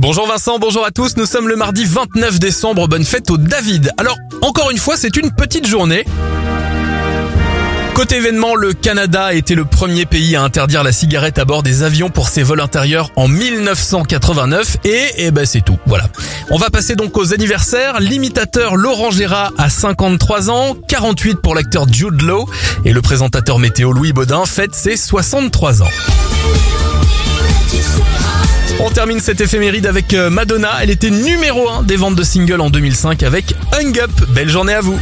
Bonjour Vincent, bonjour à tous, nous sommes le mardi 29 décembre, bonne fête au David. Alors, encore une fois, c'est une petite journée. Côté événement, le Canada a été le premier pays à interdire la cigarette à bord des avions pour ses vols intérieurs en 1989 et, eh ben c'est tout. Voilà. On va passer donc aux anniversaires. L'imitateur Laurent Gérard a 53 ans, 48 pour l'acteur Jude Law et le présentateur météo Louis Baudin fête ses 63 ans. On termine cette éphéméride avec euh, Madonna. Elle était numéro 1 des ventes de singles en 2005 avec Hung Up. Belle journée à vous.